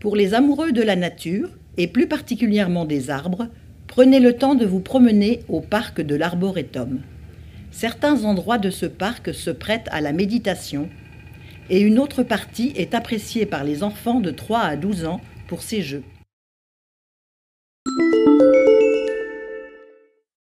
Pour les amoureux de la nature, et plus particulièrement des arbres, prenez le temps de vous promener au parc de l'Arboretum. Certains endroits de ce parc se prêtent à la méditation et une autre partie est appréciée par les enfants de 3 à 12 ans pour ces jeux.